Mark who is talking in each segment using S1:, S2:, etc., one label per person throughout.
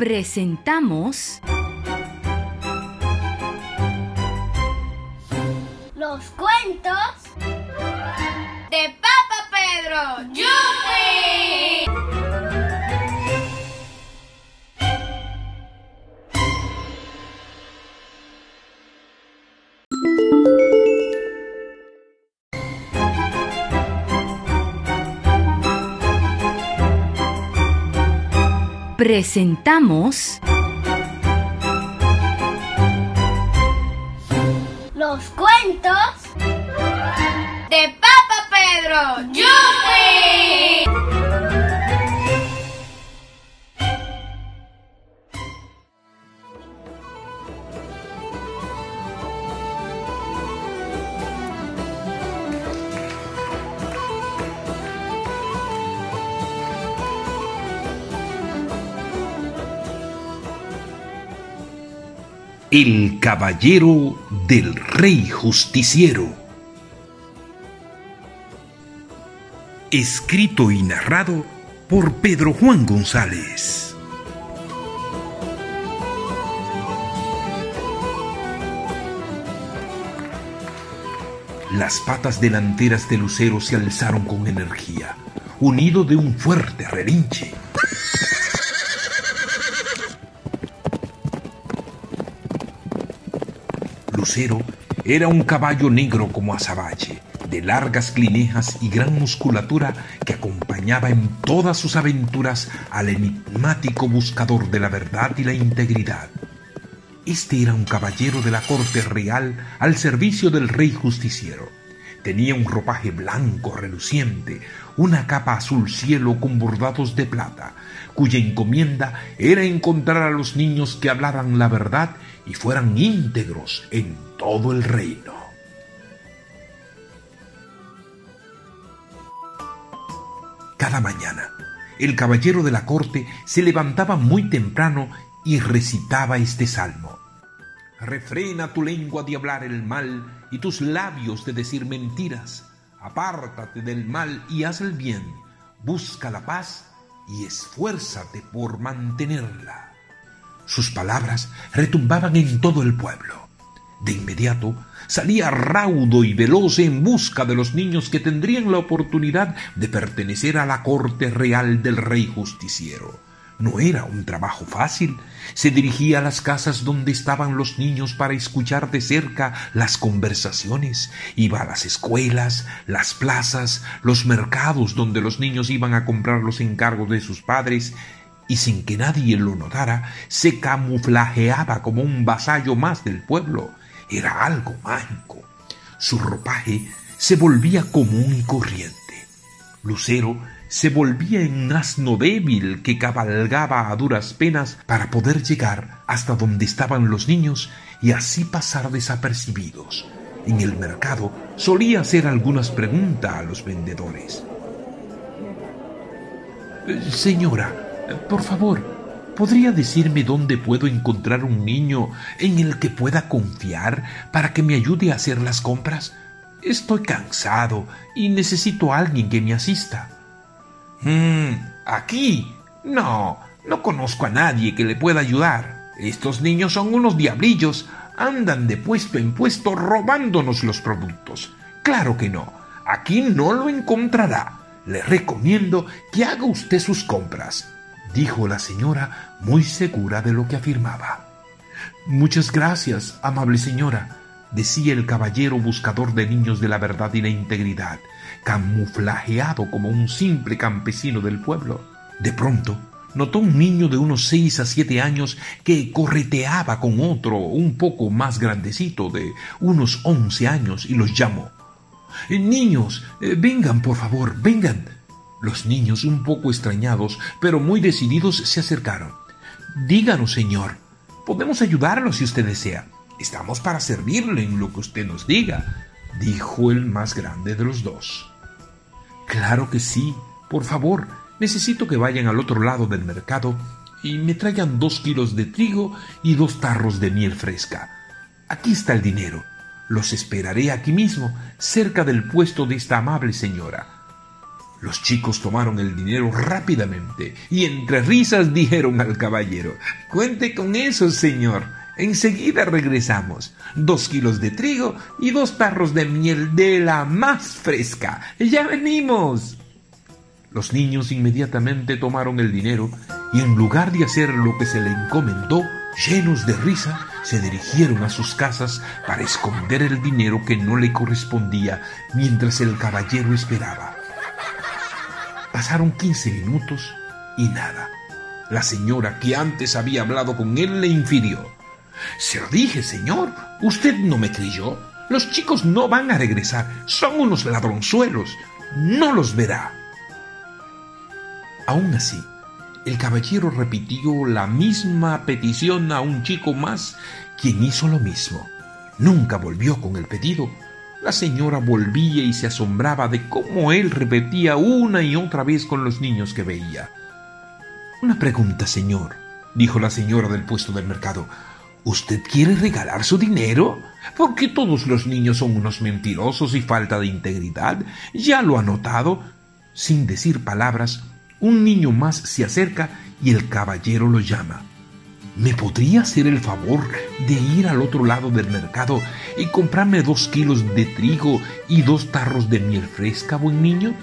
S1: presentamos
S2: los cuentos de Papa Pedro. ¡Yupi!
S1: Presentamos
S2: los cuentos de Papa Pedro. ¡Yupi!
S3: El caballero del rey justiciero. Escrito y narrado por Pedro Juan González. Las patas delanteras de Lucero se alzaron con energía, unido de un fuerte relinche. Era un caballo negro como azabache, de largas clinejas y gran musculatura que acompañaba en todas sus aventuras al enigmático buscador de la verdad y la integridad. Este era un caballero de la corte real al servicio del rey justiciero. Tenía un ropaje blanco reluciente, una capa azul cielo con bordados de plata, cuya encomienda era encontrar a los niños que hablaran la verdad y fueran íntegros en todo el reino. Cada mañana, el caballero de la corte se levantaba muy temprano y recitaba este salmo. Refrena tu lengua de hablar el mal y tus labios de decir mentiras. Apártate del mal y haz el bien. Busca la paz y esfuérzate por mantenerla. Sus palabras retumbaban en todo el pueblo. De inmediato salía raudo y veloz en busca de los niños que tendrían la oportunidad de pertenecer a la corte real del rey justiciero. No era un trabajo fácil. Se dirigía a las casas donde estaban los niños para escuchar de cerca las conversaciones. Iba a las escuelas, las plazas, los mercados donde los niños iban a comprar los encargos de sus padres y sin que nadie lo notara, se camuflajeaba como un vasallo más del pueblo. Era algo mágico. Su ropaje se volvía común y corriente. Lucero se volvía en asno débil que cabalgaba a duras penas para poder llegar hasta donde estaban los niños y así pasar desapercibidos. En el mercado solía hacer algunas preguntas a los vendedores. Señora, por favor, ¿podría decirme dónde puedo encontrar un niño en el que pueda confiar para que me ayude a hacer las compras? Estoy cansado y necesito a alguien que me asista. Hmm, aquí. No, no conozco a nadie que le pueda ayudar. Estos niños son unos diablillos. Andan de puesto en puesto robándonos los productos. Claro que no. Aquí no lo encontrará. Le recomiendo que haga usted sus compras dijo la señora, muy segura de lo que afirmaba. Muchas gracias, amable señora, decía el caballero buscador de niños de la verdad y la integridad, camuflajeado como un simple campesino del pueblo. De pronto, notó un niño de unos seis a siete años que correteaba con otro un poco más grandecito de unos once años y los llamó. Niños, eh, vengan, por favor, vengan. Los niños, un poco extrañados, pero muy decididos, se acercaron. Díganos, señor. Podemos ayudarlo si usted desea. Estamos para servirle en lo que usted nos diga, dijo el más grande de los dos. Claro que sí. Por favor, necesito que vayan al otro lado del mercado y me traigan dos kilos de trigo y dos tarros de miel fresca. Aquí está el dinero. Los esperaré aquí mismo, cerca del puesto de esta amable señora. Los chicos tomaron el dinero rápidamente y entre risas dijeron al caballero, Cuente con eso, señor. Enseguida regresamos. Dos kilos de trigo y dos tarros de miel de la más fresca. Ya venimos. Los niños inmediatamente tomaron el dinero y en lugar de hacer lo que se le encomendó, llenos de risa, se dirigieron a sus casas para esconder el dinero que no le correspondía mientras el caballero esperaba. Pasaron quince minutos y nada. La señora que antes había hablado con él le infirió. Se lo dije, señor. Usted no me creyó. Los chicos no van a regresar. Son unos ladronzuelos. No los verá. Aún así, el caballero repitió la misma petición a un chico más, quien hizo lo mismo. Nunca volvió con el pedido. La señora volvía y se asombraba de cómo él repetía una y otra vez con los niños que veía. Una pregunta, señor, dijo la señora del puesto del mercado. ¿Usted quiere regalar su dinero? Porque todos los niños son unos mentirosos y falta de integridad. Ya lo ha notado. Sin decir palabras, un niño más se acerca y el caballero lo llama. ¿Me podría hacer el favor de ir al otro lado del mercado y comprarme dos kilos de trigo y dos tarros de miel fresca, buen niño?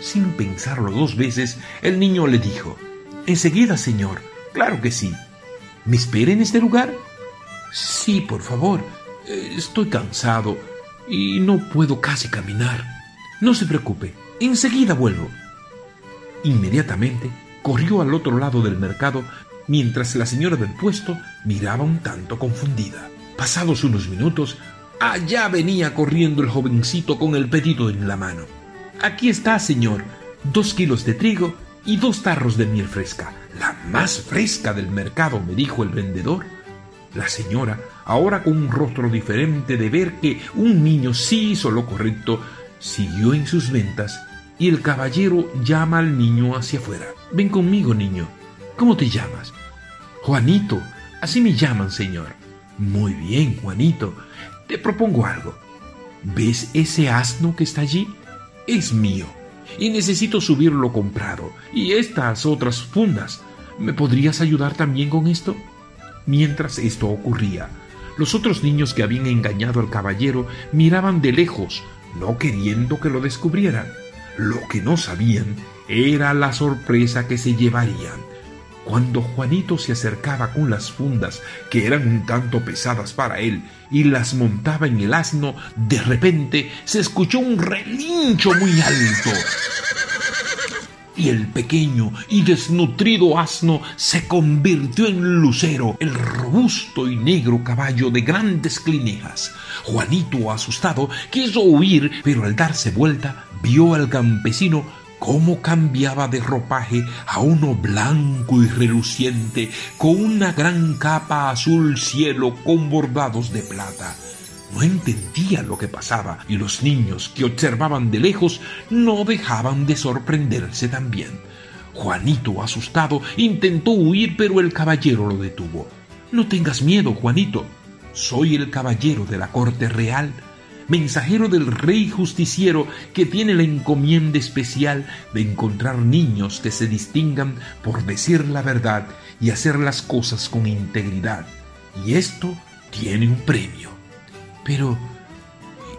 S3: Sin pensarlo dos veces, el niño le dijo, Enseguida, señor. Claro que sí. ¿Me espera en este lugar? Sí, por favor. Eh, estoy cansado y no puedo casi caminar. No se preocupe, enseguida vuelvo. Inmediatamente corrió al otro lado del mercado mientras la señora del puesto miraba un tanto confundida. Pasados unos minutos, allá venía corriendo el jovencito con el pedido en la mano. Aquí está, señor, dos kilos de trigo y dos tarros de miel fresca, la más fresca del mercado, me dijo el vendedor. La señora, ahora con un rostro diferente de ver que un niño sí hizo lo correcto, siguió en sus ventas y el caballero llama al niño hacia afuera. Ven conmigo, niño. ¿Cómo te llamas? Juanito. Así me llaman, señor. Muy bien, Juanito. Te propongo algo. ¿Ves ese asno que está allí? Es mío. Y necesito subirlo comprado. Y estas otras fundas. ¿Me podrías ayudar también con esto? Mientras esto ocurría, los otros niños que habían engañado al caballero miraban de lejos, no queriendo que lo descubrieran. Lo que no sabían era la sorpresa que se llevarían. Cuando Juanito se acercaba con las fundas, que eran un tanto pesadas para él, y las montaba en el asno, de repente se escuchó un relincho muy alto. Y el pequeño y desnutrido asno se convirtió en Lucero, el robusto y negro caballo de grandes clinejas. Juanito, asustado, quiso huir, pero al darse vuelta vio al campesino cómo cambiaba de ropaje a uno blanco y reluciente, con una gran capa azul cielo con bordados de plata. No entendía lo que pasaba y los niños que observaban de lejos no dejaban de sorprenderse también. Juanito, asustado, intentó huir, pero el caballero lo detuvo. No tengas miedo, Juanito. Soy el caballero de la corte real mensajero del rey justiciero que tiene la encomienda especial de encontrar niños que se distingan por decir la verdad y hacer las cosas con integridad. Y esto tiene un premio. Pero,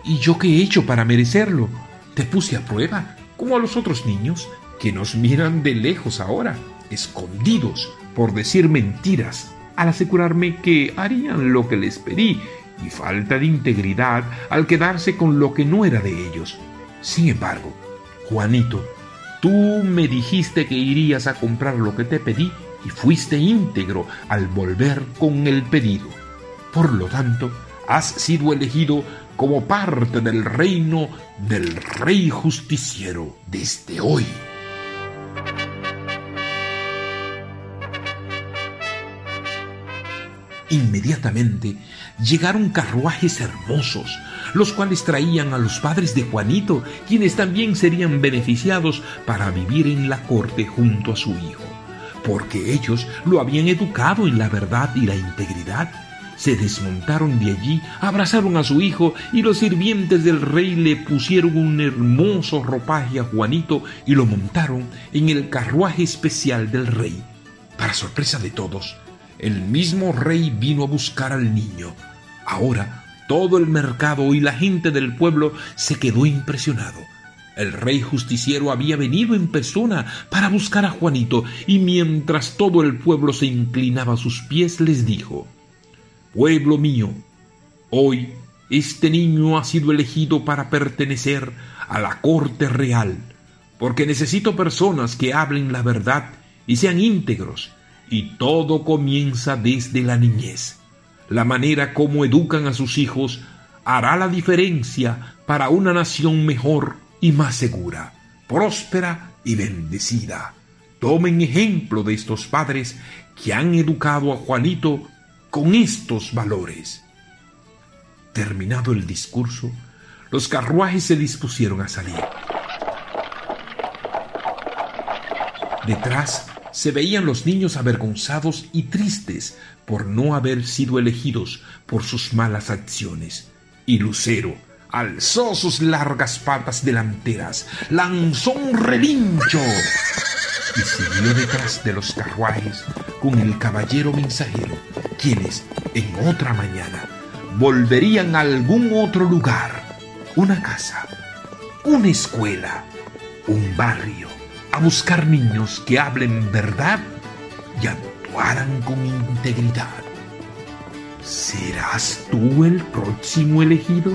S3: ¿y yo qué he hecho para merecerlo? Te puse a prueba, como a los otros niños, que nos miran de lejos ahora, escondidos por decir mentiras, al asegurarme que harían lo que les pedí y falta de integridad al quedarse con lo que no era de ellos. Sin embargo, Juanito, tú me dijiste que irías a comprar lo que te pedí y fuiste íntegro al volver con el pedido. Por lo tanto, has sido elegido como parte del reino del Rey Justiciero desde hoy. Inmediatamente llegaron carruajes hermosos, los cuales traían a los padres de Juanito, quienes también serían beneficiados para vivir en la corte junto a su hijo, porque ellos lo habían educado en la verdad y la integridad. se desmontaron de allí, abrazaron a su hijo y los sirvientes del rey le pusieron un hermoso ropaje a Juanito y lo montaron en el carruaje especial del rey. Para sorpresa de todos, el mismo rey vino a buscar al niño. Ahora todo el mercado y la gente del pueblo se quedó impresionado. El rey justiciero había venido en persona para buscar a Juanito y mientras todo el pueblo se inclinaba a sus pies les dijo, Pueblo mío, hoy este niño ha sido elegido para pertenecer a la corte real, porque necesito personas que hablen la verdad y sean íntegros, y todo comienza desde la niñez. La manera como educan a sus hijos hará la diferencia para una nación mejor y más segura, próspera y bendecida. Tomen ejemplo de estos padres que han educado a Juanito con estos valores. Terminado el discurso, los carruajes se dispusieron a salir. Detrás se veían los niños avergonzados y tristes por no haber sido elegidos por sus malas acciones. Y Lucero alzó sus largas patas delanteras, lanzó un relincho y siguió detrás de los carruajes con el caballero mensajero, quienes en otra mañana volverían a algún otro lugar, una casa, una escuela, un barrio, a buscar niños que hablen verdad y actuaran con integridad. ¿Serás tú el próximo elegido?